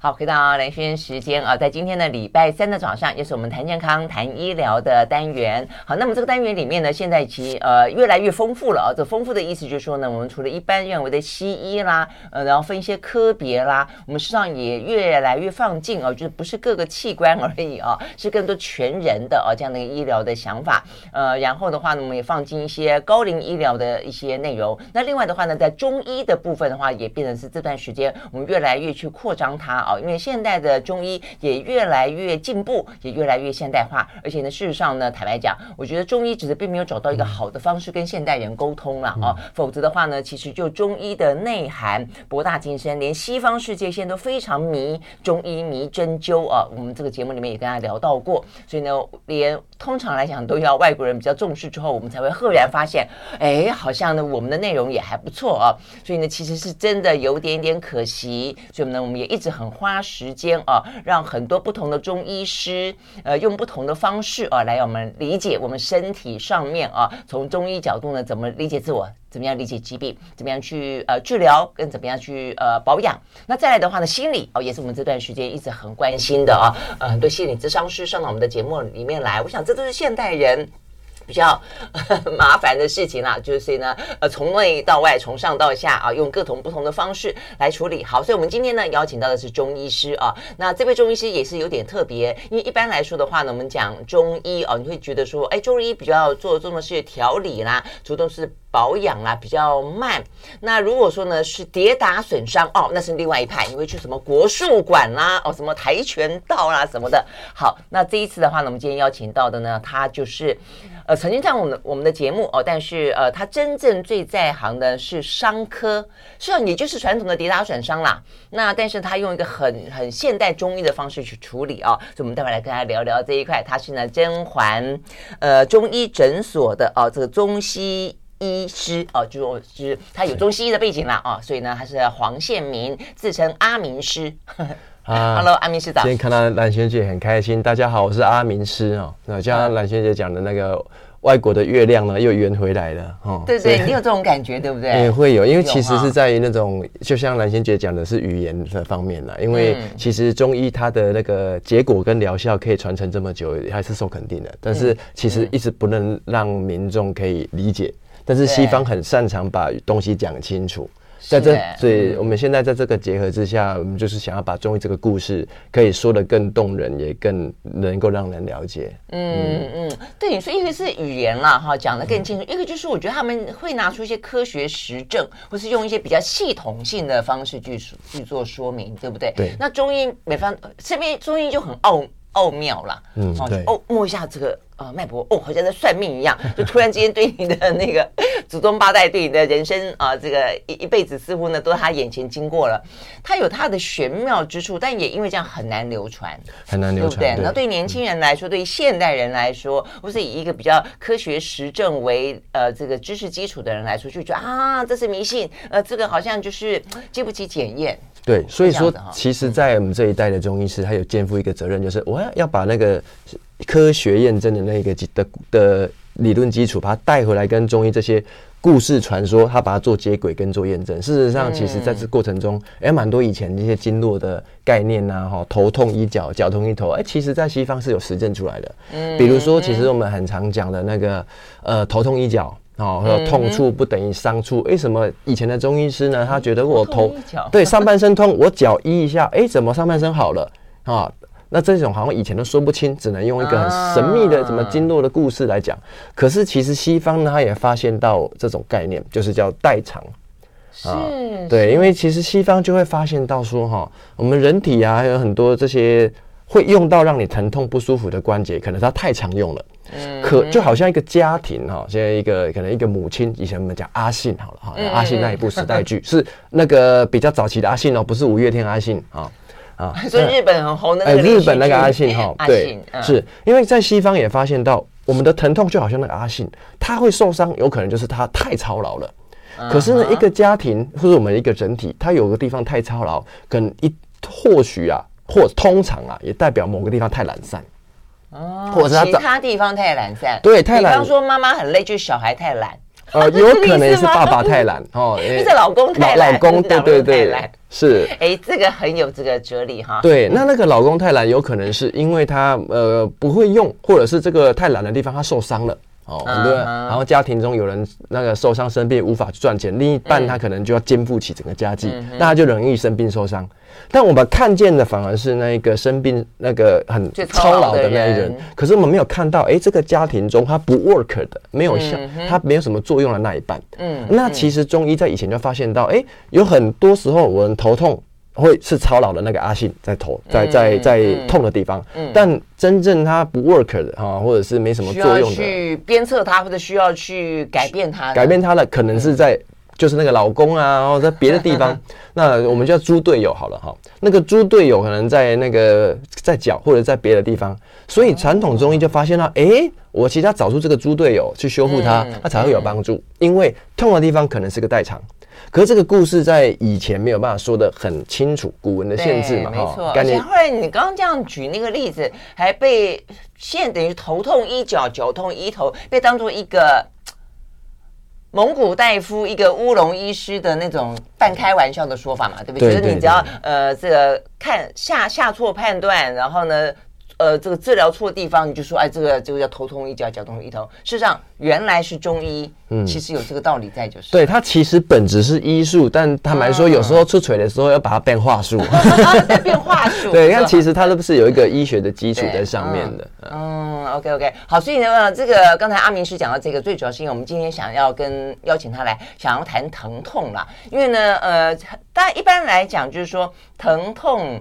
好，回到兰萱时间啊，在今天的礼拜三的早上，也是我们谈健康、谈医疗的单元。好，那么这个单元里面呢，现在其实呃越来越丰富了啊。这丰富的意思就是说呢，我们除了一般认为的西医啦，呃，然后分一些科别啦，我们实际上也越来越放进啊，就是不是各个器官而已啊，是更多全人的啊这样的一个医疗的想法。呃，然后的话呢，我们也放进一些高龄医疗的一些内容。那另外的话呢，在中医的部分的话，也变成是这段时间我们越来越去扩张它。啊，因为现代的中医也越来越进步，也越来越现代化，而且呢，事实上呢，坦白讲，我觉得中医只是并没有找到一个好的方式跟现代人沟通了啊，否则的话呢，其实就中医的内涵博大精深，连西方世界现在都非常迷中医、迷针灸啊。我们这个节目里面也跟大家聊到过，所以呢，连通常来讲都要外国人比较重视之后，我们才会赫然发现，哎，好像呢，我们的内容也还不错啊。所以呢，其实是真的有点点可惜，所以呢，我们也一直很。花时间啊，让很多不同的中医师，呃，用不同的方式啊，来我们理解我们身体上面啊，从中医角度呢，怎么理解自我，怎么样理解疾病，怎么样去呃治疗，跟怎么样去呃保养。那再来的话呢，心理哦，也是我们这段时间一直很关心的啊，呃，很多心理咨商师上到我们的节目里面来，我想这都是现代人。比较 麻烦的事情啦，就是所以呢，呃，从内到外，从上到下啊，用各种不同的方式来处理。好，所以我们今天呢，邀请到的是中医师啊。那这位中医师也是有点特别，因为一般来说的话呢，我们讲中医啊，你会觉得说，哎，中医比较做重的是调理啦，主动是保养啦，比较慢。那如果说呢是跌打损伤哦，那是另外一派，你会去什么国术馆啦，哦，什么跆拳道啦什么的。好，那这一次的话呢，我们今天邀请到的呢，他就是。呃，曾经在我们的我们的节目哦，但是呃，他真正最在行的是商科，实际上也就是传统的跌打损伤啦。那但是他用一个很很现代中医的方式去处理啊、哦，所以我们待会来跟大家聊聊这一块。他是呢甄嬛呃中医诊所的哦，这个中西医师哦，就是他有中西医的背景啦啊、哦，所以呢他是黄宪民，自称阿明师。啊，Hello，阿明师早。今天看到兰萱姐很开心。大家好，我是阿明师哦。那就像兰萱姐讲的那个外国的月亮呢，又圆回来了哦。对对，你有这种感觉对不对？也会有，因为其实是在于那种，就像兰萱姐讲的是语言的方面啦。因为其实中医它的那个结果跟疗效可以传承这么久，还是受肯定的。但是其实一直不能让民众可以理解。但是西方很擅长把东西讲清楚。在这，所以我们现在在这个结合之下，我们就是想要把中医这个故事可以说的更动人，也更能够让人了解。嗯嗯，对，你说一个是语言啦，哈，讲的更清楚；一个就是我觉得他们会拿出一些科学实证，或是用一些比较系统性的方式去去做说明，对不对？对。那中医每方这边中医就很奥奥妙啦，嗯，对。哦，摸一下这个。呃，脉搏哦，好像在算命一样，就突然之间对你的那个祖宗八代，对你的人生啊，这个一一辈子似乎呢都在他眼前经过了。他有他的玄妙之处，但也因为这样很难流传，很难流传，对不对？那对年轻人来说，对现代人来说，或是以一个比较科学实证为呃这个知识基础的人来说，就觉得啊，这是迷信，呃，这个好像就是经不起检验。对，所以说，其实，在我们这一代的中医师，他有肩负一个责任，就是我要要把那个。科学验证的那个的的理论基础，把它带回来，跟中医这些故事传说，他把它做接轨跟做验证。事实上，其实在这过程中，哎，蛮多以前那些经络的概念呐，哈，头痛医脚，脚痛医头，哎，其实在西方是有实证出来的。嗯，比如说，其实我们很常讲的那个，呃，头痛医脚，哦，和痛处不等于伤处。为什么以前的中医师呢？他觉得我头对上半身痛，我脚医一下，哎，怎么上半身好了啊？那这种好像以前都说不清，只能用一个很神秘的什么经络的故事来讲。可是其实西方呢，他也发现到这种概念，就是叫代偿。啊，对，因为其实西方就会发现到说，哈，我们人体啊，还有很多这些会用到让你疼痛不舒服的关节，可能它太常用了。嗯。可就好像一个家庭哈，现在一个可能一个母亲，以前我们讲阿信好了哈，阿信那一部时代剧 是那个比较早期的阿信哦，不是五月天阿信啊。啊，所以日本很红的那个，哎，日本那个阿信哈，对，是因为在西方也发现到，我们的疼痛就好像那个阿信，他会受伤，有可能就是他太操劳了。可是呢，一个家庭或者我们一个整体，他有个地方太操劳，跟一或许啊，或通常啊，也代表某个地方太懒散。哦，或者是其他地方太懒散，对，太懒。比方说妈妈很累，就是小孩太懒。呃，有可能是爸爸太懒哦，就是老公太懒，老公对对对，是，哎，这个很有这个哲理哈。对，那那个老公太懒，有可能是因为他呃不会用，或者是这个太懒的地方他受伤了。哦，很多人，然后家庭中有人那个受伤生病无法赚钱，另一半他可能就要肩负起整个家计，那他就容易生病受伤。但我们看见的反而是那个生病那个很操劳的那一人，可是我们没有看到，哎，这个家庭中他不 work 的，没有效，他没有什么作用的那一半。嗯，那其实中医在以前就发现到，哎，有很多时候我们头痛。会是操劳的那个阿信在头在在在痛的地方，嗯，但真正他不 work 的哈，或者是没什么作用的，去鞭策他或者需要去改变他，改变他的可能是在就是那个老公啊，然后在别的地方，那我们叫猪队友好了哈，那个猪队友可能在那个在脚或者在别的地方，所以传统中医就发现了，哎，我其实要找出这个猪队友去修复它，它才会有帮助，因为痛的地方可能是个代偿。可是这个故事在以前没有办法说的很清楚，古文的限制嘛，没错。而且后来你刚刚这样举那个例子，还被现等于头痛医脚，脚痛医头，被当做一个 蒙古大夫、一个乌龙医师的那种半开玩笑的说法嘛，对不对？就是你只要呃这个看下下错判断，然后呢。呃，这个治疗错的地方，你就说，哎，这个这个叫头痛医脚，脚痛医头。事实上，原来是中医，嗯，其实有这个道理在，就是。对，它其实本质是医术，但坦白说，有时候出锤的时候要把它变话术，再变话术。对，你看，其实它都不是有一个医学的基础在上面的。嗯，OK OK，好，所以呢，这个刚才阿明师讲到这个，最主要是因为我们今天想要跟邀请他来，想要谈疼痛啦。因为呢，呃，大家一般来讲就是说疼痛。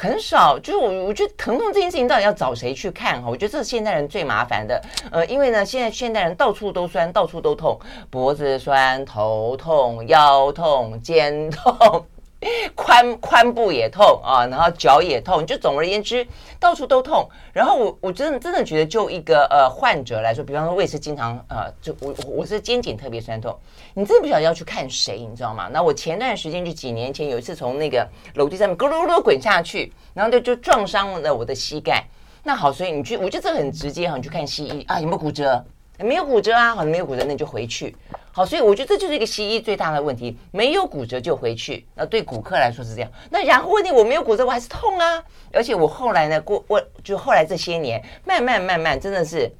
很少，就是我我觉得疼痛这件事情到底要找谁去看哈？我觉得这是现代人最麻烦的，呃，因为呢，现在现代人到处都酸，到处都痛，脖子酸、头痛、腰痛、肩痛。髋髋部也痛啊，然后脚也痛，就总而言之，到处都痛。然后我我真的真的觉得，就一个呃患者来说，比方说我也是经常呃，就我我是肩颈特别酸痛，你真的不晓得要去看谁，你知道吗？那我前段时间就几年前有一次从那个楼梯上面咕噜噜滚下去，然后就就撞伤了我的膝盖。那好，所以你去，我觉得这个很直接哈，你去看西医啊，有没有骨折？没有骨折啊，好像，没有骨折，那就回去。好，所以我觉得这就是一个西医最大的问题，没有骨折就回去。那对骨科来说是这样。那然后问题，我没有骨折，我还是痛啊。而且我后来呢，过我就后来这些年，慢慢慢慢，真的是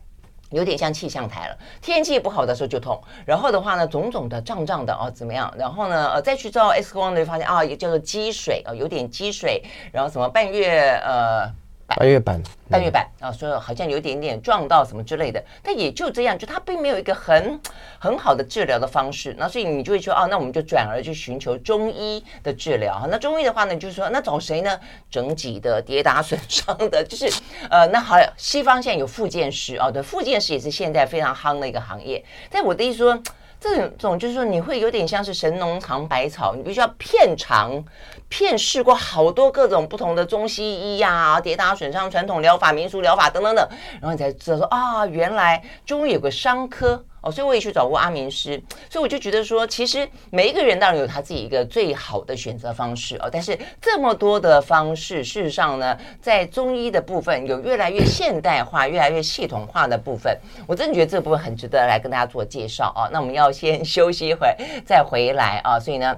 有点像气象台了。天气不好的时候就痛，然后的话呢，肿肿的、胀胀的哦，怎么样？然后呢，呃，再去照 X 光呢，发现啊，也叫做积水啊，有点积水，然后什么半月呃。半月板，半月板啊，所以好像有一点点撞到什么之类的，但也就这样，就它并没有一个很很好的治疗的方式。那所以你就会说，哦，那我们就转而去寻求中医的治疗。那中医的话呢，就是说，那找谁呢？整脊的、跌打损伤的，就是 呃，那好，西方现在有复健师哦，对，复健师也是现在非常夯的一个行业。但我的意思说。这种就是说，你会有点像是神农尝百草，你必须要片尝、片试过好多各种不同的中西医呀、跌打损伤、传统疗法、民俗疗法等等等，然后你才知道说啊，原来中医有个伤科。哦，所以我也去找过阿明师，所以我就觉得说，其实每一个人当然有他自己一个最好的选择方式哦。但是这么多的方式，事实上呢，在中医的部分有越来越现代化、越来越系统化的部分，我真的觉得这部分很值得来跟大家做介绍哦。那我们要先 休息一会，再回来啊。所以呢。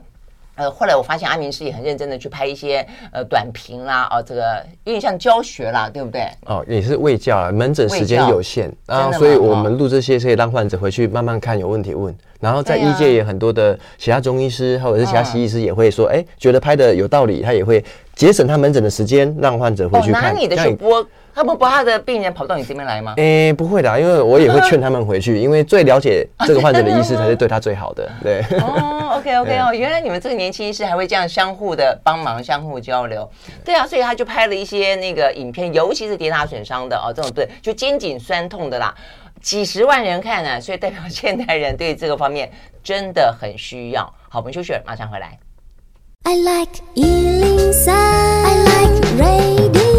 呃，后来我发现阿明师也很认真的去拍一些呃短评啦，哦，这个有点像教学啦，对不对？哦，也是卫教啊，门诊时间有限啊，所以我们录这些可以让患者回去慢慢看，有问题问。然后在医界也很多的其他中医师或者是其他西医师也会说，哎、嗯，觉得拍的有道理，他也会节省他门诊的时间，让患者回去看。哦、拿你的去播。他不不怕的病人跑到你这边来吗？诶，不会的，因为我也会劝他们回去，因为最了解这个患者的医师才是对他最好的。对。哦，OK OK 哦，原来你们这个年轻医师还会这样相互的帮忙、相互交流。对啊，所以他就拍了一些那个影片，尤其是跌打损伤的哦，这种对，就肩颈酸痛的啦，几十万人看呢，所以代表现代人对这个方面真的很需要。好，我们休息，马上回来。I like 103, I like radio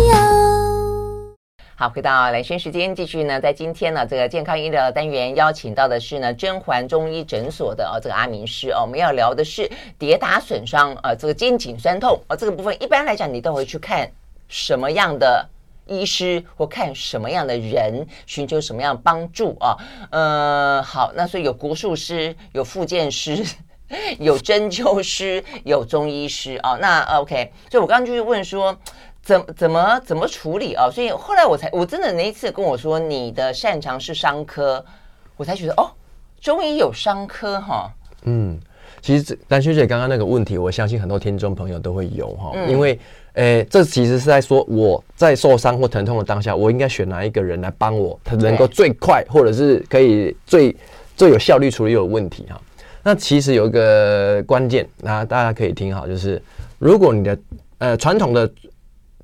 好，回到兰萱时间，继续呢，在今天呢，这个健康医疗单元邀请到的是呢，甄嬛中医诊所的哦，这个阿明师哦，我们要聊的是跌打损伤啊，这个肩颈酸痛啊，这个部分一般来讲，你都会去看什么样的医师或看什么样的人，寻求什么样帮助啊？呃，好，那所以有国术师，有复健师。有针灸师，有中医师啊。那 OK，所以我刚刚就是问说，怎怎么怎么处理啊？所以后来我才我真的那一次跟我说你的擅长是伤科，我才觉得哦，终于有伤科哈。嗯，其实蓝学姐刚刚那个问题，我相信很多听众朋友都会有哈，因为。诶，这其实是在说我在受伤或疼痛的当下，我应该选哪一个人来帮我，他能够最快或者是可以最最有效率处理有问题哈。那其实有一个关键，那大家可以听好，就是如果你的呃传统的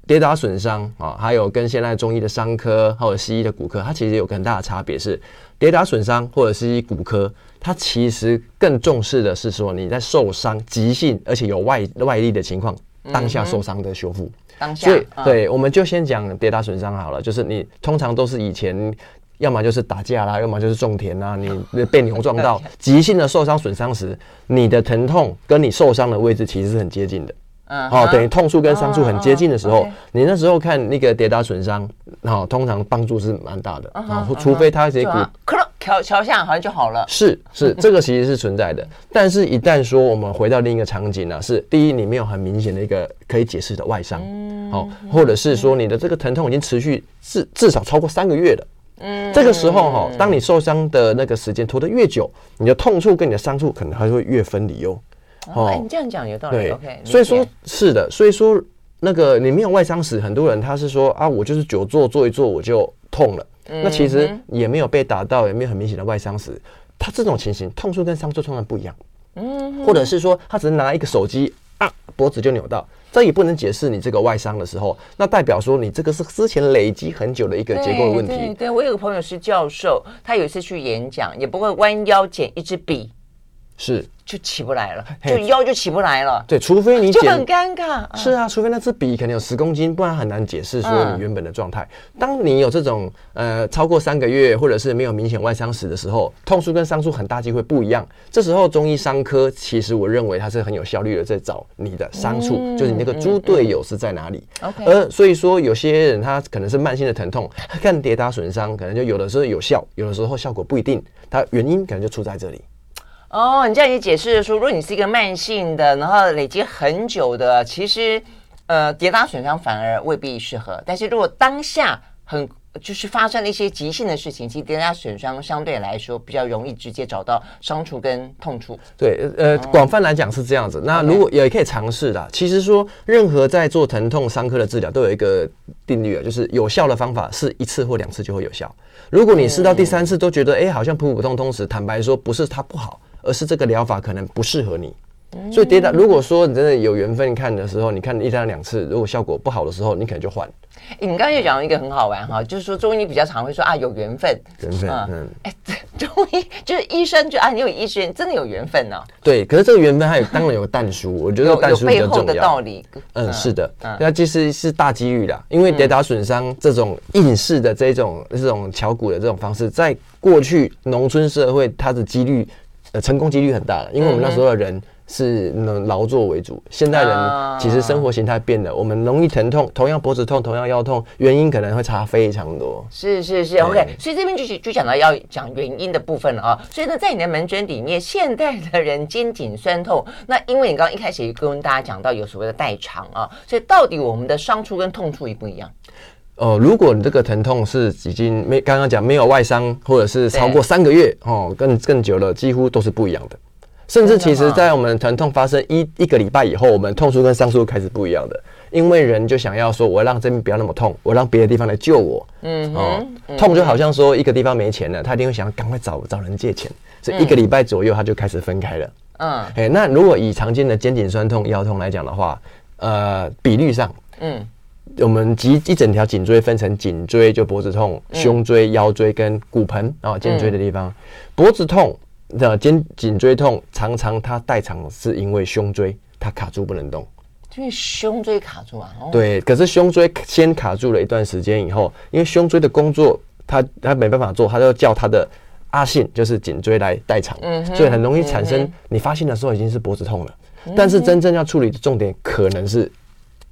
跌打损伤啊，还有跟现在中医的伤科或者西医的骨科，它其实有个很大的差别是，跌打损伤或者西医骨科，它其实更重视的是说你在受伤急性而且有外外力的情况。当下受伤的修复，当下，所以对，我们就先讲跌打损伤好了。就是你通常都是以前，要么就是打架啦，要么就是种田啦，你 被牛撞到，急性的受伤损伤时，你的疼痛跟你受伤的位置其实是很接近的。嗯，好，等于痛处跟伤处很接近的时候，你那时候看那个跌打损伤，好，通常帮助是蛮大的。啊，除非他这些骨。桥桥下好像就好了，是是，这个其实是存在的。但是，一旦说我们回到另一个场景呢，是第一，你没有很明显的一个可以解释的外伤，好，或者是说你的这个疼痛已经持续至至少超过三个月了，嗯，这个时候哈，当你受伤的那个时间拖得越久，你的痛处跟你的伤处可能还会越分离哦。哦，你这样讲有道理。对，OK。所以说，是的，所以说那个你没有外伤史，很多人他是说啊，我就是久坐坐一坐我就痛了。那其实也没有被打到，也没有很明显的外伤史，他这种情形痛处跟伤处通常不一样。嗯，或者是说他只是拿一个手机啊，脖子就扭到，这也不能解释你这个外伤的时候，那代表说你这个是之前累积很久的一个结构的问题。对，我有个朋友是教授，他有一次去演讲，也不会弯腰捡一支笔。是。就起不来了，就腰就起不来了。对，除非你就很尴尬。是啊，除非那支笔可能有十公斤，不然很难解释说你原本的状态。当你有这种呃超过三个月，或者是没有明显外伤史的时候，痛处跟伤处很大机会不一样。这时候中医伤科其实我认为它是很有效率的，在找你的伤处，就是你那个猪队友是在哪里。OK。而所以说有些人他可能是慢性的疼痛，看跌打损伤，可能就有的时候有效，有的时候效果不一定。它原因可能就出在这里。哦，你这样也解释说，如果你是一个慢性的，然后累积很久的，其实，呃，跌打损伤反而未必适合。但是如果当下很就是发生了一些急性的事情，其实跌打损伤相对来说比较容易直接找到伤处跟痛处。对，呃，广泛来讲是这样子。那如果也可以尝试的，其实说任何在做疼痛伤科的治疗都有一个定律啊，就是有效的方法是一次或两次就会有效。如果你试到第三次都觉得哎好像普普通通时，坦白说不是它不好。而是这个疗法可能不适合你，所以跌打。如果说你真的有缘分看的时候，你看一到两次，如果效果不好的时候，你可能就换。欸，你刚刚又讲了一个很好玩哈，就是说中医比较常会说啊有缘分，缘分，嗯，哎，中医就是医生就啊你有医生真的有缘分呢。对，可是这个缘分还有当然有个但书，我觉得淡书比较重要。背后的道理，嗯，是的，那其实是大几率啦，因为跌打损伤这种应试的这种这种巧骨的这种方式，在过去农村社会它的几率。呃，成功几率很大了，因为我们那时候的人是能劳作为主。现代人其实生活形态变了，我们容易疼痛，同样脖子痛，同样腰痛，原因可能会差非常多。是是是，OK。所以这边就是就讲到要讲原因的部分了啊。所以呢，在你的门诊里面，现代的人肩颈酸痛，那因为你刚刚一开始也跟大家讲到有所谓的代偿啊，所以到底我们的伤处跟痛处一不一样。哦、呃，如果你这个疼痛是已经没刚刚讲没有外伤，或者是超过三个月哦，更更久了，几乎都是不一样的。甚至其实，在我们疼痛发生一一个礼拜以后，我们痛处跟伤处开始不一样的，因为人就想要说，我要让这边不要那么痛，我让别的地方来救我。嗯哦，痛就好像说一个地方没钱了，他一定会想要赶快找找人借钱，所以一个礼拜左右他就开始分开了。嗯，哎，那如果以常见的肩颈酸痛、腰痛来讲的话，呃，比率上，嗯。我们脊一整条颈椎分成颈椎就脖子痛、胸椎、腰椎跟骨盆啊肩椎的地方。脖子痛的肩颈椎痛，常常它代偿是因为胸椎它卡住不能动，因为胸椎卡住啊。对，可是胸椎先卡住了一段时间以后，因为胸椎的工作它它没办法做，它就叫它的阿信就是颈椎来代偿，所以很容易产生。你发现的时候已经是脖子痛了，但是真正要处理的重点可能是。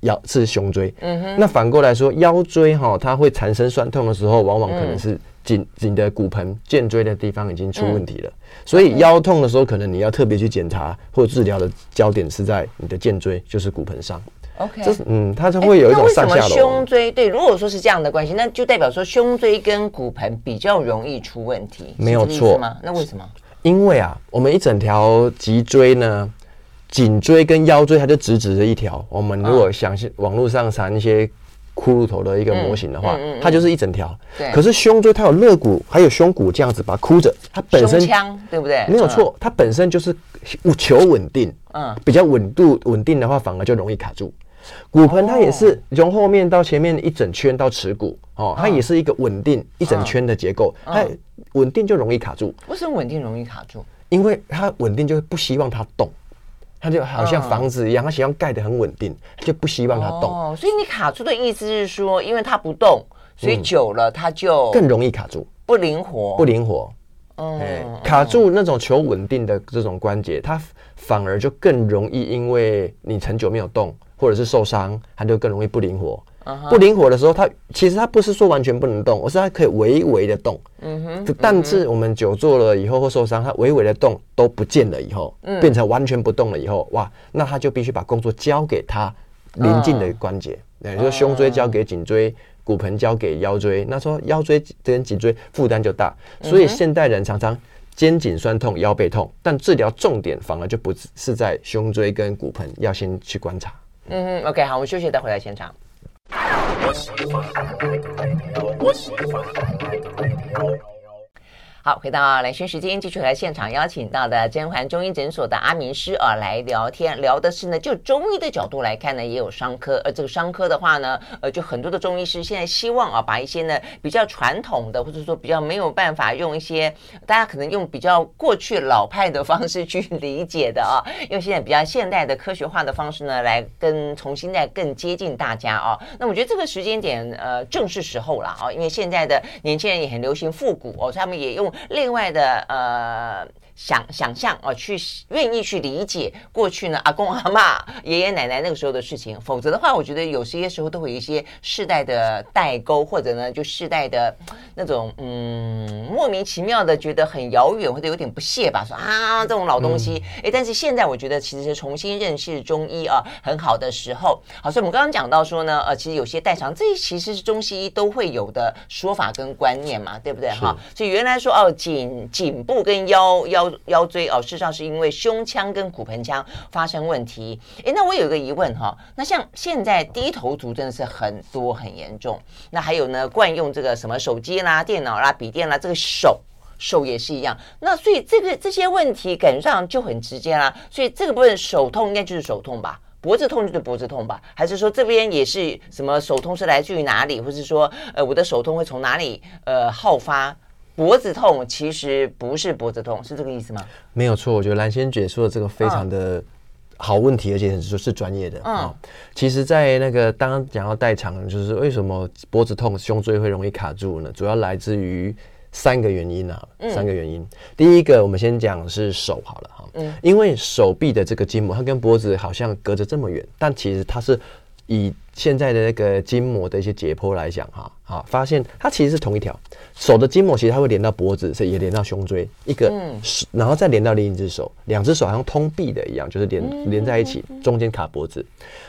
腰是胸椎。嗯哼。那反过来说，腰椎哈，它会产生酸痛的时候，往往可能是颈颈的骨盆、荐椎的地方已经出问题了。嗯、所以腰痛的时候，可能你要特别去检查或者治疗的焦点是在你的荐椎，就是骨盆上。OK，这是嗯，它就会有一种上下楼。欸、为什么胸椎对？如果说是这样的关系，那就代表说胸椎跟骨盆比较容易出问题，没有错吗？那为什么？因为啊，我们一整条脊椎呢，颈椎跟腰椎它就直直的一条。我们如果想网络上查一些骷髅头的一个模型的话，它就是一整条。对。可是胸椎它有肋骨，还有胸骨这样子把它箍着，它本身腔对不对？没有错，它本身就是求稳定。嗯。比较稳度稳定的话，反而就容易卡住。骨盆它也是从后面到前面一整圈到耻骨哦，它也是一个稳定一整圈的结构，它稳定就容易卡住。为什么稳定容易卡住？因为它稳定就不希望它动，它就好像房子一样，他喜欢盖得很稳定，就不希望它动。哦，所以你卡住的意思是说，因为它不动，所以久了它就更容易卡住，不灵活，不灵活。哦，卡住那种求稳定的这种关节，它反而就更容易，因为你很久没有动。或者是受伤，它就更容易不灵活。Uh. 不灵活的时候，它其实它不是说完全不能动，而是它可以微微的动。嗯哼、uh，huh. 但是我们久坐了以后或受伤，它微微的动都不见了以后，变成完全不动了以后，哇，那他就必须把工作交给他邻近的关节，也、uh. 就是胸椎交给颈椎，骨盆交给腰椎。那说腰椎跟颈椎负担就大，所以现代人常常肩颈酸痛、腰背痛，但治疗重点反而就不是在胸椎跟骨盆，要先去观察。嗯哼，OK，好，我们休息，再回来现场。我喜欢。爱你爱你爱我喜欢爱你爱你爱好，回到兰萱时间，继续来现场邀请到的甄嬛中医诊所的阿明师啊来聊天，聊的是呢，就中医的角度来看呢，也有伤科，而这个伤科的话呢，呃，就很多的中医师现在希望啊，把一些呢比较传统的，或者说比较没有办法用一些大家可能用比较过去老派的方式去理解的啊，用现在比较现代的科学化的方式呢，来跟重新再更接近大家啊。那我觉得这个时间点呃正是时候了啊，因为现在的年轻人也很流行复古哦，他们也用。另外的呃。想想象啊，去愿意去理解过去呢，阿公 阿嬷、爷爷奶奶那个时候的事情。否则的话，我觉得有些时候都会有一些世代的代沟，或者呢，就世代的 那种嗯莫名其妙的觉得很遥远，或者有点不屑吧。说啊，这种老东西，哎、嗯，但是现在我觉得其实是重新认识中医啊，很好的时候。好，所以我们刚刚讲到说呢，呃，其实有些代偿，这其实是中西医都会有的说法跟观念嘛，对不对？哈，所以原来说哦，颈颈部跟腰腰。腰椎哦，事实上是因为胸腔跟骨盆腔发生问题。诶，那我有一个疑问哈，那像现在低头族真的是很多很严重，那还有呢，惯用这个什么手机啦、电脑啦、笔电啦，这个手手也是一样。那所以这个这些问题感觉上就很直接啦。所以这个部分手痛应该就是手痛吧，脖子痛就是脖子痛吧？还是说这边也是什么手痛是来自于哪里，或是说呃我的手痛会从哪里呃好发？脖子痛其实不是脖子痛，是这个意思吗？没有错，我觉得蓝仙姐说的这个非常的好问题，嗯、而且是说是专业的啊、嗯。其实，在那个刚刚讲到代偿，就是为什么脖子痛、胸椎会容易卡住呢？主要来自于三个原因啊，嗯、三个原因。第一个，我们先讲是手好了哈，嗯，因为手臂的这个筋膜，它跟脖子好像隔着这么远，但其实它是以现在的那个筋膜的一些解剖来讲哈，好，发现它其实是同一条。手的筋膜其实它会连到脖子，也连到胸椎，一个，嗯、然后再连到另一只手，两只手好像通臂的一样，就是连连在一起，中间卡脖子。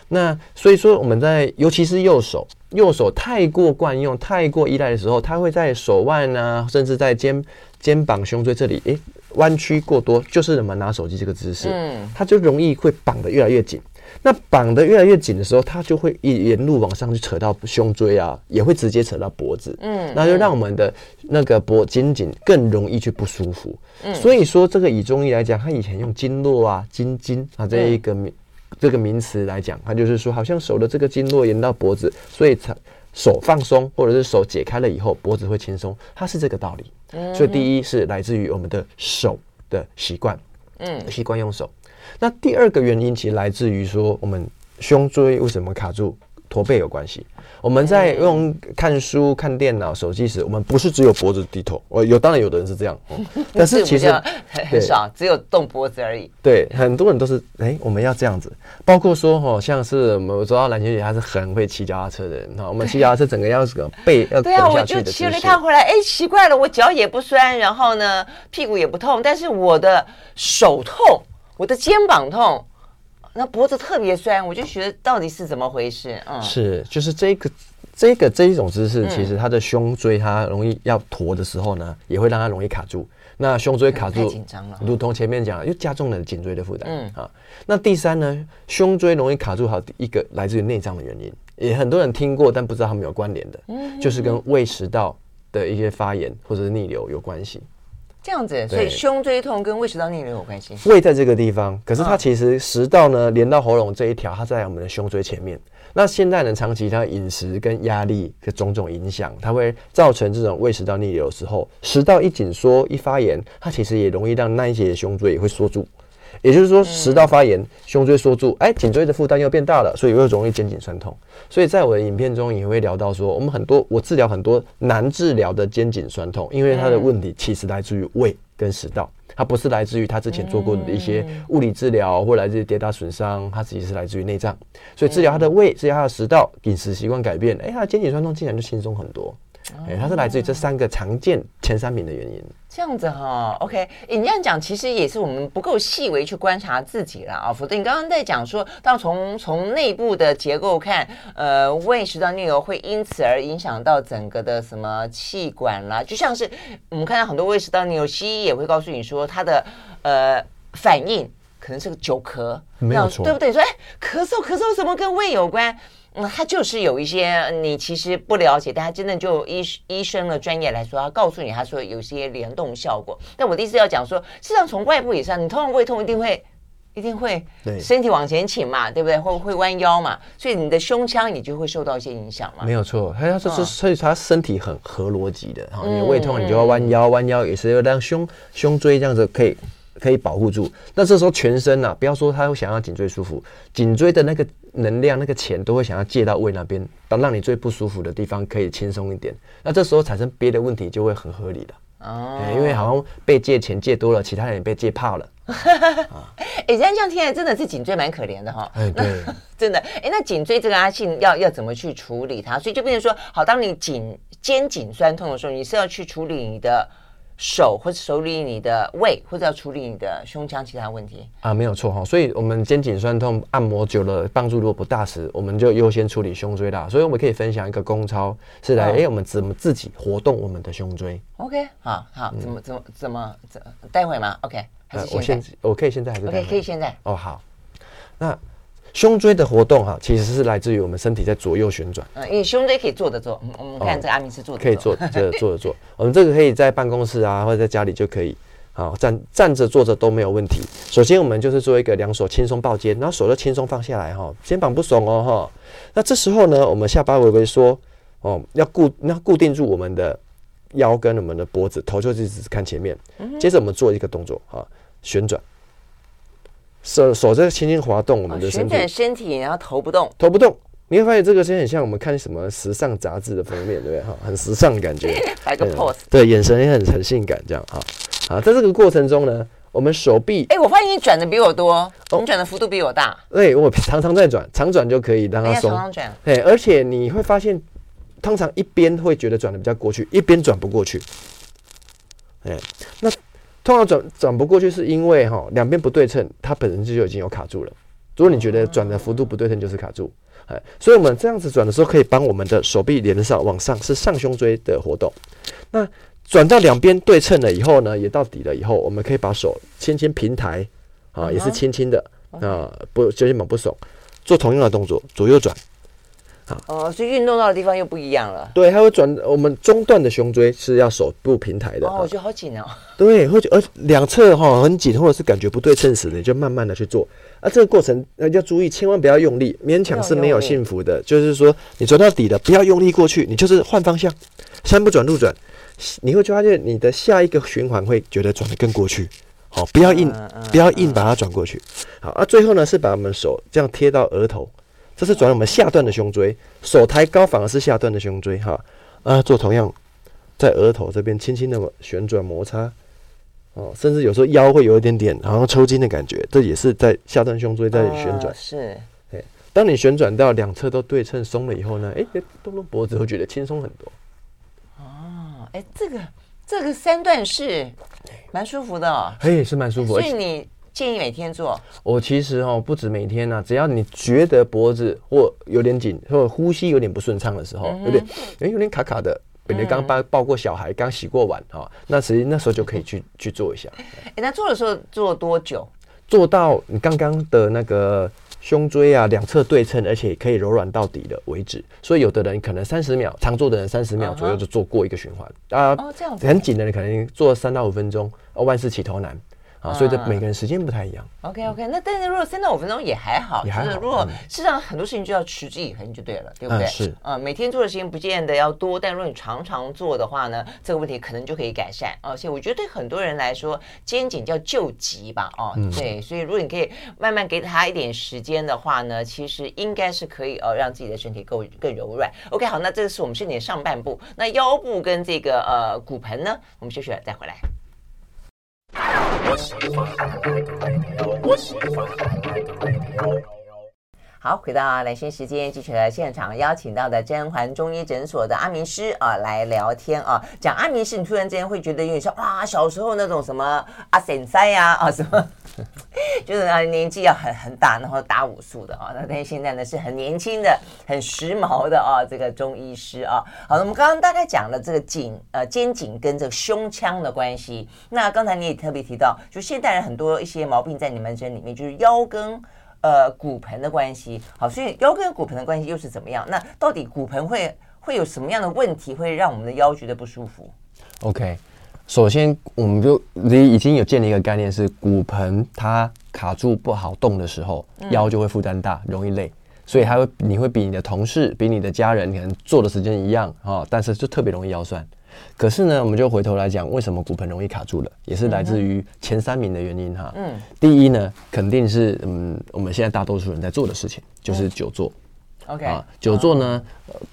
那所以说我们在尤其是右手，右手太过惯用、太过依赖的时候，它会在手腕啊，甚至在肩肩膀、胸椎这里，诶，弯曲过多，就是我们拿手机这个姿势，嗯，它就容易会绑得越来越紧。那绑得越来越紧的时候，它就会一沿路往上去扯到胸椎啊，也会直接扯到脖子。嗯，那就让我们的那个脖肩颈更容易去不舒服。嗯，所以说这个以中医来讲，他以前用经络啊、经筋啊这一个名、嗯、这个名词来讲，它就是说好像手的这个经络沿到脖子，所以才手放松或者是手解开了以后，脖子会轻松，它是这个道理。嗯，所以第一是来自于我们的手的习惯，嗯，习惯用手。那第二个原因其实来自于说，我们胸椎为什么卡住？驼背有关系。我们在用看书、看电脑、手机时，我们不是只有脖子低头。我有，当然有的人是这样，但是其实很少，只有动脖子而已。对，很多人都是哎、欸，我们要这样子。包括说哈，像是我们知道蓝小姐她是很会骑脚踏车的人哈，我们骑脚踏车整个要是个背要 对啊，我就骑了一趟回来，哎、欸，奇怪了，我脚也不酸，然后呢，屁股也不痛，但是我的手痛，我的肩膀痛。那脖子特别酸，我就觉得到底是怎么回事？嗯，是，就是这个这个这一种姿势，其实它的胸椎它容易要驼的时候呢，也会让它容易卡住。那胸椎卡住，紧张了，如同前面讲，又加重了颈椎的负担。嗯啊，那第三呢，胸椎容易卡住，好，一个来自于内脏的原因，也很多人听过，但不知道他们有关联的，嗯就是跟胃食道的一些发炎或者是逆流有关系。这样子，所以胸椎痛跟胃食道逆流有关系。胃在这个地方，可是它其实食道呢，连到喉咙这一条，它在我们的胸椎前面。那现代人长期他饮食跟压力的种种影响，它会造成这种胃食道逆流的时候，食道一紧缩一发炎，它其实也容易让那一些胸椎也会缩住。也就是说，食道发炎，胸椎缩住，哎，颈椎的负担又变大了，所以又容易肩颈酸痛。所以在我的影片中也会聊到说，我们很多我治疗很多难治疗的肩颈酸痛，因为它的问题其实来自于胃跟食道，它不是来自于他之前做过的一些物理治疗或来自于跌打损伤，它其实是来自于内脏。所以治疗他的胃，治疗他的食道，饮食习惯改变，哎，他的肩颈酸痛竟然就轻松很多。哎，它是来自于这三个常见前三名的原因。这样子哈，OK，你这样讲其实也是我们不够细微去观察自己了啊。否则你刚刚在讲说，当从从内部的结构看，呃，胃食道逆流会因此而影响到整个的什么气管啦，就像是我们看到很多胃食道逆流，西医也会告诉你说，它的呃反应可能是个久咳，没有错，对不对？说哎，咳嗽咳嗽怎么跟胃有关？嗯，他就是有一些你其实不了解，但他真的就医医生的专业来说，他告诉你，他说有些联动效果。但我的意思要讲说，实际上从外部以上，你通常胃痛一定会一定会身体往前倾嘛，对，对不对？会会弯腰嘛，所以你的胸腔也就会受到一些影响嘛。没有错，他要说是所以他身体很合逻辑的，哈、嗯，你胃痛你就要弯腰，弯腰也是要让胸胸椎这样子可以。可以保护住，那这时候全身呐、啊，不要说他会想要颈椎舒服，颈椎的那个能量、那个钱都会想要借到胃那边，当让你最不舒服的地方可以轻松一点。那这时候产生别的问题就会很合理了哦、欸，因为好像被借钱借多了，其他人也被借怕了。哎、欸，这样这样听起来真的是颈椎蛮可怜的哈。哎，对，真的。哎、欸，那颈椎这个阿信要要怎么去处理它？所以就变成说，好，当你颈肩颈酸痛的时候，你是要去处理你的。手或者手理你的胃，或者要处理你的胸腔其他问题啊，没有错哈。所以，我们肩颈酸痛按摩久了，帮助如果不大时，我们就优先处理胸椎啦。所以，我们可以分享一个功操，是来哎、哦欸，我们怎么自己活动我们的胸椎？OK，好好，怎么怎么怎么怎待会吗？OK，还是现在？我现我可以现在还是？OK，可以现在。哦，好，那。胸椎的活动哈，其实是来自于我们身体在左右旋转。嗯，因为胸椎可以坐着做，我们看这个阿明是坐着、哦、可以坐 着坐着做。我们这个可以在办公室啊，或者在家里就可以。好，站站着坐着都没有问题。首先，我们就是做一个两手轻松抱肩，然后手就轻松放下来哈，肩膀不耸哦哈。那这时候呢，我们下巴微微缩哦，要固要固定住我们的腰跟我们的脖子，头就一直看前面。接着我们做一个动作哈，旋转。手手在轻轻滑动我们的身体，旋转身体，然后头不动，头不动，你会发现这个现在很像我们看什么时尚杂志的封面，对不对？哈，很时尚的感觉，摆个 pose，对，眼神也很很性感，这样哈。好，在这个过程中呢，我们手臂，哎、欸，我发现你转的比我多，哦、你转的幅度比我大。对，我常常在转，长转就可以让它松。常常转，对，而且你会发现，通常一边会觉得转的比较过去，一边转不过去。哎，那。通常转转不过去，是因为哈两边不对称，它本身就已经有卡住了。如果你觉得转的幅度不对称，就是卡住。哎，所以我们这样子转的时候，可以帮我们的手臂连上往上，是上胸椎的活动。那转到两边对称了以后呢，也到底了以后，我们可以把手轻轻平抬啊，也是轻轻的啊，不肩膀不耸，做同样的动作，左右转。好哦，所以运动到的地方又不一样了。对，它会转。我们中段的胸椎是要手部平台的。哦，我觉得好紧哦。对，会觉而两侧哈很紧，或者是感觉不对称时，你就慢慢的去做。啊，这个过程要注意，千万不要用力，勉强是没有幸福的。就是说，你转到底了，不要用力过去，你就是换方向，山不转路转，你会发现你的下一个循环会觉得转得更过去。好，不要硬，不要硬把它转过去。好啊，最后呢是把我们手这样贴到额头。这是转我们下段的胸椎，手抬高反而是下段的胸椎哈。啊，做同样在额头这边轻轻的旋转摩擦，哦，甚至有时候腰会有一点点好像抽筋的感觉，这也是在下段胸椎在旋转。是，哎，当你旋转到两侧都对称松了以后呢，哎，动动脖子会觉得轻松很多。哦，哎，这个这个三段式蛮舒服的哦，哎，是蛮舒服，所以你。建议每天做。我其实哦，不止每天呢、啊，只要你觉得脖子或有点紧，或呼吸有点不顺畅的时候，嗯、有点哎有点卡卡的，比如刚抱抱过小孩，刚洗过碗哈、哦，那实际那时候就可以去去做一下。哎，那做的时候做多久？做到你刚刚的那个胸椎啊两侧对称，而且可以柔软到底的为止。所以有的人可能三十秒，常做的人三十秒左右就做过一个循环啊。哦，这样子。很紧的人可能做三到五分钟，哦，万事起头难。啊，所以这每个人时间不太一样。OK OK，那但是如果三到五分钟也还好，也还好。就是如果事实上很多事情就要持之以恒就对了，对不对？是啊，每天做的时间不见得要多，但如果你常常做的话呢，这个问题可能就可以改善。而且我觉得对很多人来说，肩颈叫救急吧，哦，对，所以如果你可以慢慢给他一点时间的话呢，其实应该是可以呃让自己的身体够更柔软。OK，好，那这个是我们身体的上半部，那腰部跟这个呃骨盆呢，我们休息了再回来。我是你爸爸我是你爸爸我是你爸爸我是你爸爸好，回到兰心时间，继续来现场邀请到的甄嬛中医诊所的阿明师啊来聊天啊，讲阿明师，你突然之间会觉得有点像哇，小时候那种什么阿婶塞呀啊什么。就是啊，年纪要很很大，然后打武术的啊。那但现在呢，是很年轻的、很时髦的啊，这个中医师啊。好，我们刚刚大概讲了这个颈呃肩颈跟这个胸腔的关系。那刚才你也特别提到，就现代人很多一些毛病在你们这里面，就是腰跟呃骨盆的关系。好，所以腰跟骨盆的关系又是怎么样？那到底骨盆会会有什么样的问题，会让我们的腰觉得不舒服？OK。首先，我们就你已经有建立一个概念，是骨盆它卡住不好动的时候，腰就会负担大，容易累，所以它会你会比你的同事、比你的家人可能做的时间一样啊，但是就特别容易腰酸。可是呢，我们就回头来讲，为什么骨盆容易卡住了，也是来自于前三名的原因哈。嗯，第一呢，肯定是嗯我们现在大多数人在做的事情就是久坐。OK 啊，久坐呢，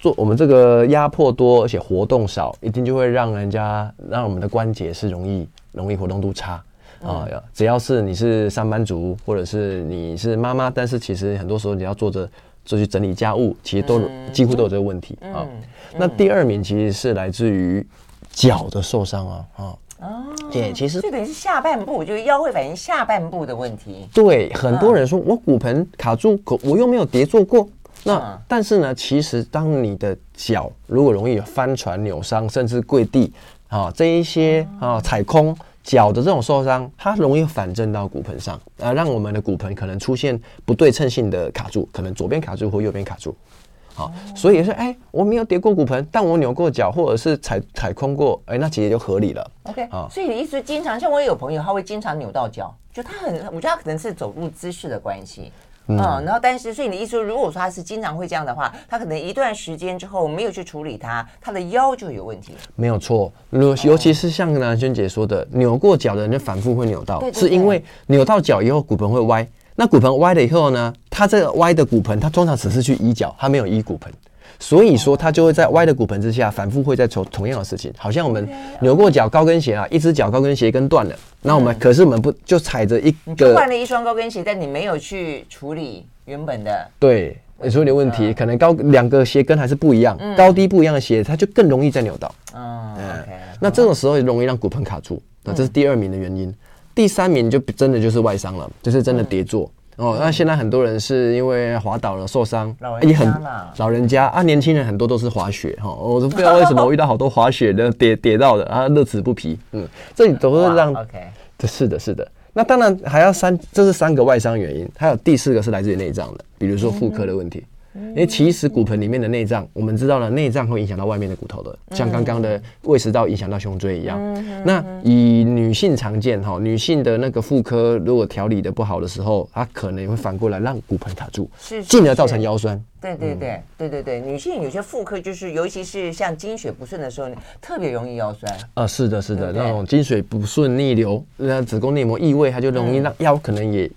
做我们这个压迫多，而且活动少，一定就会让人家让我们的关节是容易容易活动度差啊。只要是你是上班族，或者是你是妈妈，但是其实很多时候你要坐着就去整理家务，其实都几乎都有这个问题啊。那第二名其实是来自于脚的受伤啊啊哦，对，其实这等于是下半部，就是腰会反映下半部的问题。对，很多人说我骨盆卡住，可我又没有跌坐过。那但是呢，其实当你的脚如果容易翻船、扭伤，甚至跪地啊，这一些啊踩空脚的这种受伤，它容易反震到骨盆上，啊，让我们的骨盆可能出现不对称性的卡住，可能左边卡住或右边卡住。好，所以是哎，我没有跌过骨盆，但我扭过脚或者是踩踩空过，哎，那其实就合理了。OK，好，所以你意思是经常像我也有朋友，他会经常扭到脚，就他很，我觉得他可能是走路姿势的关系。嗯，然后但是，所以你的意思说，如果说他是经常会这样的话，他可能一段时间之后没有去处理它，他的腰就有问题。没有错，尤尤其是像南萱姐说的，扭过脚的人就反复会扭到，是因为扭到脚以后骨盆会歪。那骨盆歪了以后呢，它这个歪的骨盆，它通常只是去移脚，它没有移骨盆。所以说，它就会在歪的骨盆之下反复会在做同样的事情，好像我们扭过脚高跟鞋啊，一只脚高跟鞋跟断了，那我们可是我们不就踩着一个换了一双高跟鞋，但你没有去处理原本的。对，你说你的问题可能高两个鞋跟还是不一样，高低不一样的鞋，它就更容易再扭到。嗯，那这种时候容易让骨盆卡住，那这是第二名的原因。第三名就真的就是外伤了，就是真的跌坐。哦，那现在很多人是因为滑倒了受伤，也很老人家啊，年轻人很多都是滑雪哈，我都不知道为什么我遇到好多滑雪的跌跌到的啊，乐此不疲。嗯，这里都是让 OK，这是的，是的。那当然还要三，这是三个外伤原因，还有第四个是来自于内脏的，比如说妇科的问题。因为其实骨盆里面的内脏，我们知道了内脏会影响到外面的骨头的，像刚刚的胃食道影响到胸椎一样。那以女性常见哈，女性的那个妇科如果调理的不好的时候，它可能会反过来让骨盆卡住，进而造成腰酸。对对对对对对，女性有些妇科就是，尤其是像经血不顺的时候，特别容易腰酸。啊，是的，是的，那种经血不顺逆流，那子宫内膜异位，它就容易让腰可能也。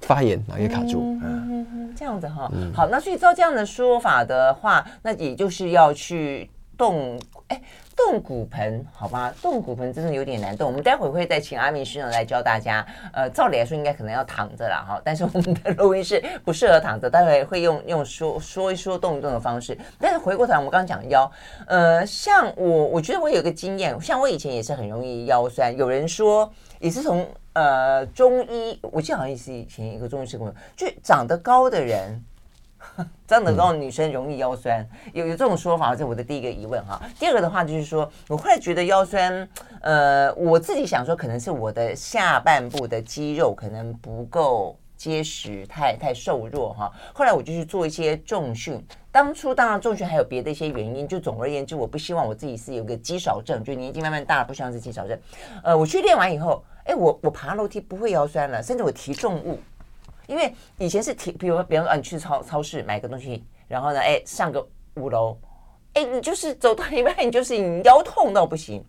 发炎，然后也卡住。嗯嗯嗯，这样子哈。好，那所以照这样的说法的话，那也就是要去动，哎。动骨盆，好吧，动骨盆真的有点难动。我们待会会再请阿明师长来教大家。呃，照理来说应该可能要躺着了，哈，但是我们的录音室不适合躺着，待会会用用说说一说动一动的方式。但是回过头来，我们刚刚讲腰，呃，像我，我觉得我有个经验，像我以前也是很容易腰酸。有人说也是从呃中医，我记得好像也是以前一个中医师跟我说，就长得高的人。长得高的女生容易腰酸，有有这种说法，这是我的第一个疑问哈。第二个的话就是说，我后来觉得腰酸，呃，我自己想说，可能是我的下半部的肌肉可能不够结实，太太瘦弱哈。后来我就去做一些重训，当初当然重训还有别的一些原因，就总而言之，我不希望我自己是有个肌少症，就年纪慢慢大了，不希望是肌少症。呃，我去练完以后，哎，我我爬楼梯不会腰酸了，甚至我提重物。因为以前是提，比如说，比方说，你去超超市买个东西，然后呢，哎，上个五楼，哎，你就是走到一半，你就是你腰痛到不行，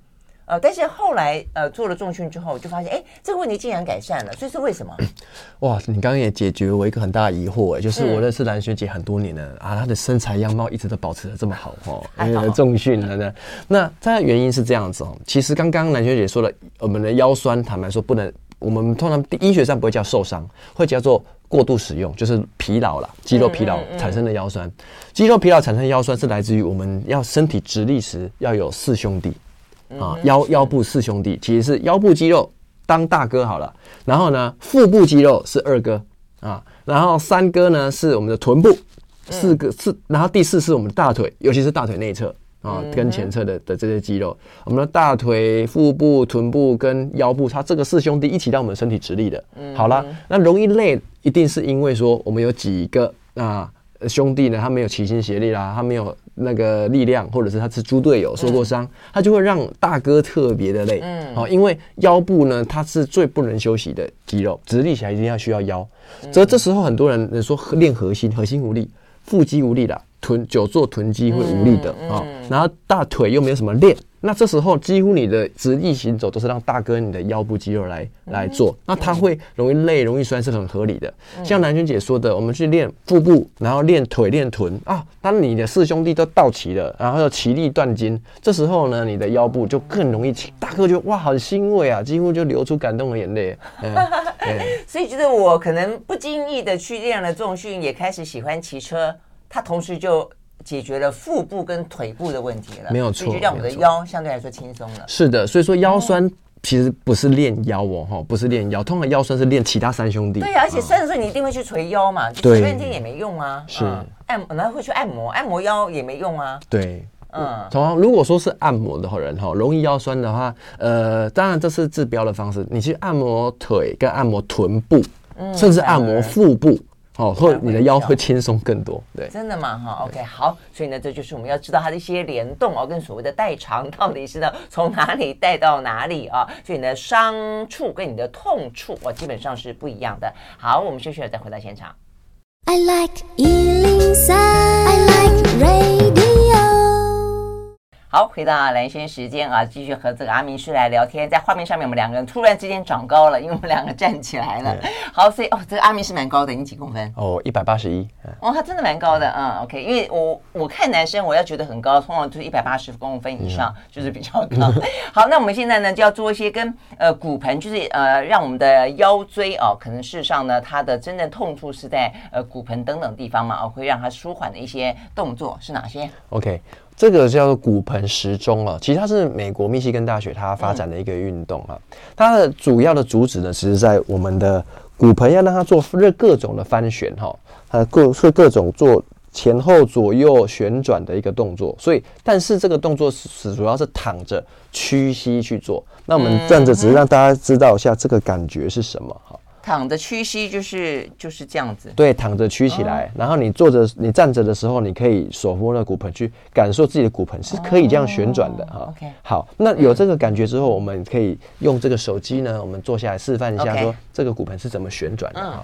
呃，但是后来呃做了重训之后，就发现，哎，这个问题竟然改善了，所以是为什么？哇，你刚刚也解决了我一个很大的疑惑，哎，就是我认识蓝学姐很多年了啊，她的身材样貌一直都保持的这么好哦，因为重训了呢。那它的原因是这样子哦，其实刚刚蓝学姐说了，我们的腰酸，坦白说不能。我们通常医学上不会叫受伤，会叫做过度使用，就是疲劳了，肌肉疲劳产生的腰酸。肌肉疲劳产生的腰酸是来自于我们要身体直立时要有四兄弟啊，腰腰部四兄弟其实是腰部肌肉当大哥好了，然后呢腹部肌肉是二哥啊，然后三哥呢是我们的臀部，四个四，然后第四是我们的大腿，尤其是大腿内侧。啊，跟前侧的的这些肌肉，我们的大腿、腹部、臀部跟腰部，它这个四兄弟一起让我们身体直立的。好了，那容易累，一定是因为说我们有几个啊兄弟呢，他没有齐心协力啦，他没有那个力量，或者是他是猪队友受过伤，他就会让大哥特别的累。嗯，好，因为腰部呢，它是最不能休息的肌肉，直立起来一定要需要腰。所以这时候很多人说练核心，核心无力，腹肌无力的。臀久坐臀肌会无力的啊，然后大腿又没有什么练，那这时候几乎你的直立行走都是让大哥你的腰部肌肉来来做，那他会容易累，容易酸是很合理的。像兰萱姐说的，我们去练腹部，然后练腿、练臀啊，当你的四兄弟都到齐了，然后又齐力断筋，这时候呢，你的腰部就更容易，大哥就哇，很欣慰啊，几乎就流出感动的眼泪。所以觉得我可能不经意的去练了重训，也开始喜欢骑车。它同时就解决了腹部跟腿部的问题了，没有错，就让我们的腰相对来说轻松了。是的，所以说腰酸其实不是练腰哦，哈，不是练腰，通常腰酸是练其他三兄弟。对呀、啊，而且三十岁你一定会去捶腰嘛，就捶半天也没用啊。是，按然后会去按摩，按摩腰也没用啊。对，嗯，同样如果说是按摩的人哈，容易腰酸的话，呃，当然这是治标的方式，你去按摩腿跟按摩臀部，甚至按摩腹部。哦，或你的腰会轻松更多，对，真的吗？哈，OK，好，所以呢，这就是我们要知道它的一些联动哦，跟所谓的代偿到底是呢从哪里带到哪里啊？所以你的伤处跟你的痛处哦，基本上是不一样的。好，我们休息了再回到现场。I like 103, I like radio 好，回到蓝轩时间啊，继续和这个阿明师来聊天。在画面上面，我们两个人突然之间长高了，因为我们两个站起来了。好，所以哦，这个阿明是蛮高的，你几公分？哦，一百八十一。哦，他真的蛮高的，嗯，OK。因为我我看男生，我要觉得很高，通常就是一百八十公分以上，嗯、就是比较高。好，那我们现在呢，就要做一些跟呃骨盆，就是呃让我们的腰椎哦，可能事实上呢，它的真正痛处是在呃骨盆等等地方嘛，哦，会让它舒缓的一些动作是哪些？OK。这个叫做骨盆时钟啊，其实它是美国密西根大学它发展的一个运动啊。它的主要的主旨呢，其实在我们的骨盆要让它做各各种的翻旋哈，它各是各种做前后左右旋转的一个动作。所以，但是这个动作是主要是躺着屈膝去做。那我们站着只是让大家知道一下这个感觉是什么哈。躺着屈膝就是就是这样子，对，躺着屈起来，然后你坐着、你站着的时候，你可以手摸那骨盆去感受自己的骨盆是可以这样旋转的哈。OK，好，那有这个感觉之后，我们可以用这个手机呢，我们坐下来示范一下，说这个骨盆是怎么旋转的哈。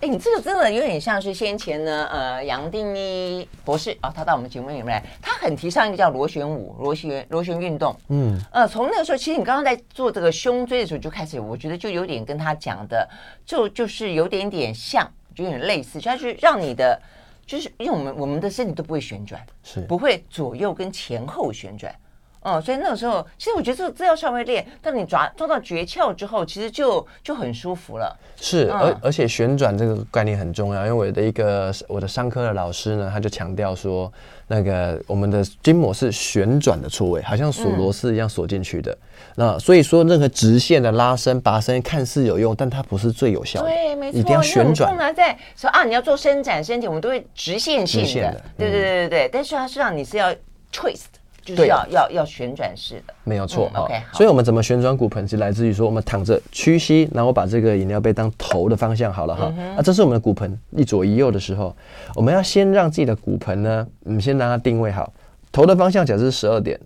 哎，你这个真的有点像是先前呢，呃，杨定一博士啊、哦，他到我们节目里面来，他很提倡一个叫螺旋舞、螺旋螺旋运动。嗯，呃，从那个时候，其实你刚刚在做这个胸椎的时候就开始，我觉得就有点跟他讲的，就就是有点点像，就有点类似，就就是让你的，就是因为我们我们的身体都不会旋转，是不会左右跟前后旋转。哦，所以那个时候，其实我觉得这这要稍微练，但你抓抓到诀窍之后，其实就就很舒服了。是，嗯、而而且旋转这个概念很重要，因为我的一个我的商科的老师呢，他就强调说，那个我们的筋膜是旋转的错位，好像锁螺丝一样锁进去的。嗯、那所以说，任何直线的拉伸、拔伸看似有用，但它不是最有效的。对，没错。一定要旋转。通常在说啊，你要做伸展身体，我们都会直线性的。直线的。对对对对对。嗯、但是它实际上你是要 twist。就是要对要要旋转式的，没有错。嗯、OK，所以我们怎么旋转骨盆，是来自于说我们躺着屈膝，然后我把这个饮料杯当头的方向好了哈。啊、这是我们的骨盆一左一右的时候，我们要先让自己的骨盆呢，我们先让它定位好。头的方向假设是十二点，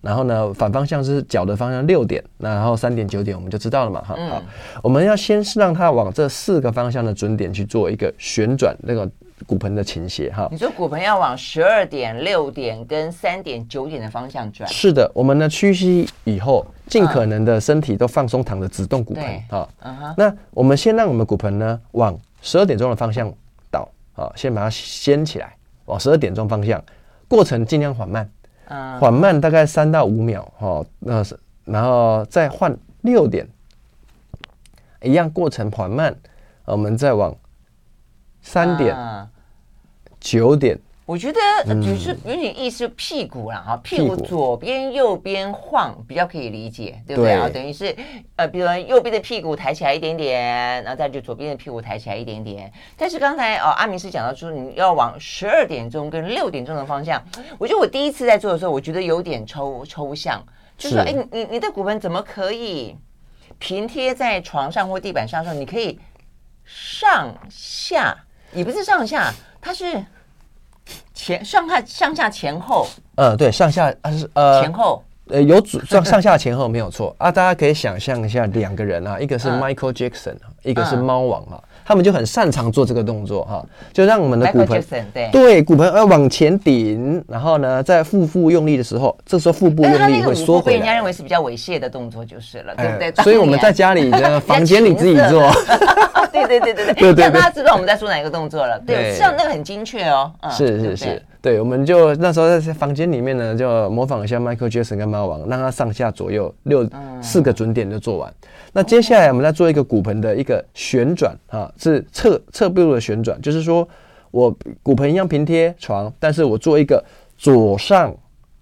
然后呢反方向是脚的方向六点，那然后三点九点我们就知道了嘛哈。嗯、好，我们要先是让它往这四个方向的准点去做一个旋转那个。骨盆的倾斜哈，你说骨盆要往十二点、六点跟三点、九点的方向转？是的，我们呢屈膝以后，尽可能的身体都放松，躺着只动骨盆啊。那我们先让我们骨盆呢往十二点钟的方向倒啊，先把它掀起来，往十二点钟方向，过程尽量缓慢，缓慢大概三到五秒哈。那是然后再换六点，一样过程缓慢，我们再往。三点，九、嗯、点，我觉得就是有点意思，屁股啦哈，屁股左边右边晃比较可以理解，对不对啊？等于是呃，比如说右边的屁股抬起来一点点，然后再就左边的屁股抬起来一点点。但是刚才哦，阿明是讲到说你要往十二点钟跟六点钟的方向，我觉得我第一次在做的时候，我觉得有点抽抽象，就是说，哎是，你你的骨盆怎么可以平贴在床上或地板上的时候，你可以上下。也不是上下，它是前上下上下前后。呃，对，上下啊是呃前后。呃，有主上上下前后没有错啊，大家可以想象一下两个人啊，一个是 Michael Jackson，一个是猫王啊。他们就很擅长做这个动作哈，就让我们的骨盆对对骨盆要往前顶，然后呢，在腹部用力的时候，这时候腹部用力会缩回来。被人家认为是比较猥亵的动作就是了，对不对？所以我们在家里的房间里自己做。对对对对对，让大家知道我们在做哪一个动作了。对，像那个很精确哦。是是是，对，我们就那时候在房间里面呢，就模仿一下 Michael Jackson 跟猫王，让他上下左右六四个准点就做完。那接下来我们再做一个骨盆的一个旋转啊，是侧侧部的旋转，就是说我骨盆一样平贴床，但是我做一个左上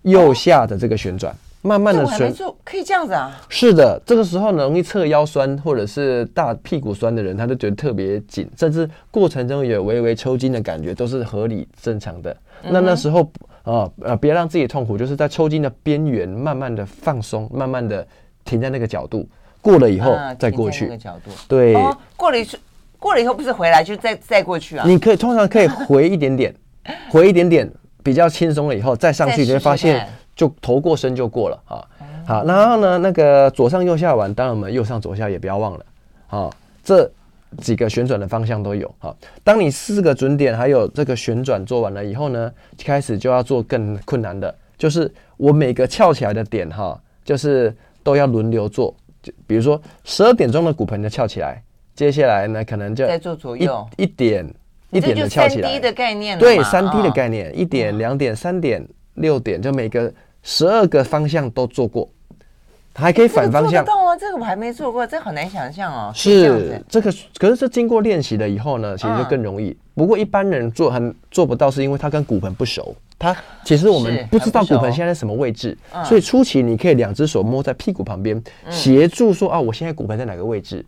右下的这个旋转，慢慢的旋，可以这样子啊？是的，这个时候呢，容易侧腰酸或者是大屁股酸的人，他就觉得特别紧，甚至过程中有微微抽筋的感觉，都是合理正常的。那那时候啊呃，别让自己痛苦，就是在抽筋的边缘慢慢的放松，慢慢的停在那个角度。过了以后再过去，那个角度对，过了一次，过了以后不是回来就再再过去啊？你可以通常可以回一点点，回一点点，比较轻松了以后再上去，你会发现就头过身就过了啊。好，然后呢，那个左上右下完，当然我们右上左下也不要忘了啊。这几个旋转的方向都有啊。当你四个准点还有这个旋转做完了以后呢，开始就要做更困难的，就是我每个翘起来的点哈，就是都要轮流做。就比如说十二点钟的骨盆就翘起来，接下来呢可能就再做左右一点一点的翘起来。三 D 的概念，对，三 D 的概念，一点、两点、三点、六点，就每个十二个方向都做过，还可以反方向。做到吗？这个我还没做过，这很难想象哦。是这个，可是这经过练习了以后呢，其实就更容易。不过一般人做很做不到，是因为他跟骨盆不熟。他其实我们不知道骨盆现在在什么位置，所以初期你可以两只手摸在屁股旁边，协助说啊，我现在骨盆在哪个位置。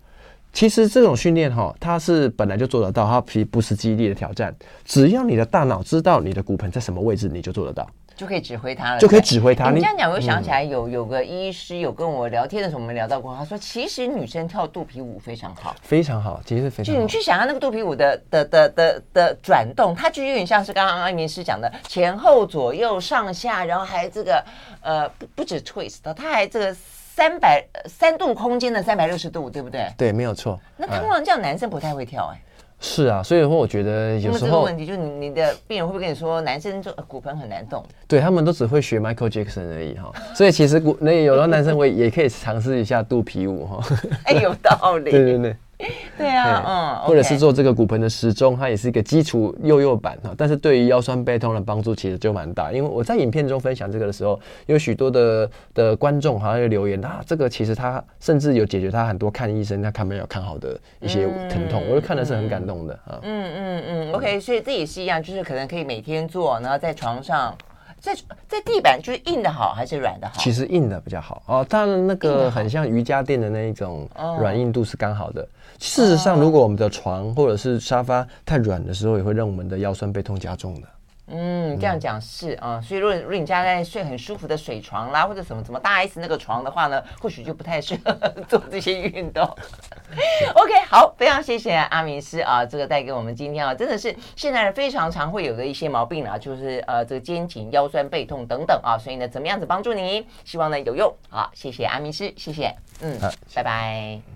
其实这种训练哈，它是本来就做得到，它其实不是肌力的挑战，只要你的大脑知道你的骨盆在什么位置，你就做得到。就可以指挥他了，就可以指挥他。你这样讲，我又想起来有有个医师有跟我聊天的时候，我们聊到过，他说其实女生跳肚皮舞非常好，非常好，其实是非常好。就你去想象那个肚皮舞的的的的的转动，它就有点像是刚刚安明师讲的前后左右上下，然后还这个呃不不止 twist，它还这个三百三度空间的三百六十度，对不对？对，没有错。那通常这样男生不太会跳哎。是啊，所以说我觉得有时候问题就是你你的病人会不会跟你说，男生就骨盆很难动？对，他们都只会学 Michael Jackson 而已哈，所以其实骨那有的男生我也可以尝试一下肚皮舞哈。哎，有道理。对 对对。对啊，嗯，或者是做这个骨盆的时钟，它也是一个基础幼幼版哈，但是对于腰酸背痛的帮助其实就蛮大。因为我在影片中分享这个的时候，有许多的的观众好像有留言啊，这个其实他甚至有解决他很多看医生他看没有看好的一些疼痛，嗯、我就看的是很感动的啊。嗯嗯嗯，OK，所以这也是一样，就是可能可以每天做，然后在床上。在在地板就是硬的好还是软的好？其实硬的比较好哦。当然那个很像瑜伽垫的那一种软硬度是刚好的。事实上，如果我们的床或者是沙发太软的时候，也会让我们的腰酸背痛加重的。嗯，这样讲是啊，所以如果如果你家在睡很舒服的水床啦，或者什么什么大 S 那个床的话呢，或许就不太适合做这些运动。OK，好，非常谢谢阿明师啊，这个带给我们今天啊，真的是现代人非常常会有的一些毛病啊，就是呃这个肩颈、腰酸背痛等等啊，所以呢，怎么样子帮助你？希望呢有用。好，谢谢阿明师，谢谢，嗯，好拜拜。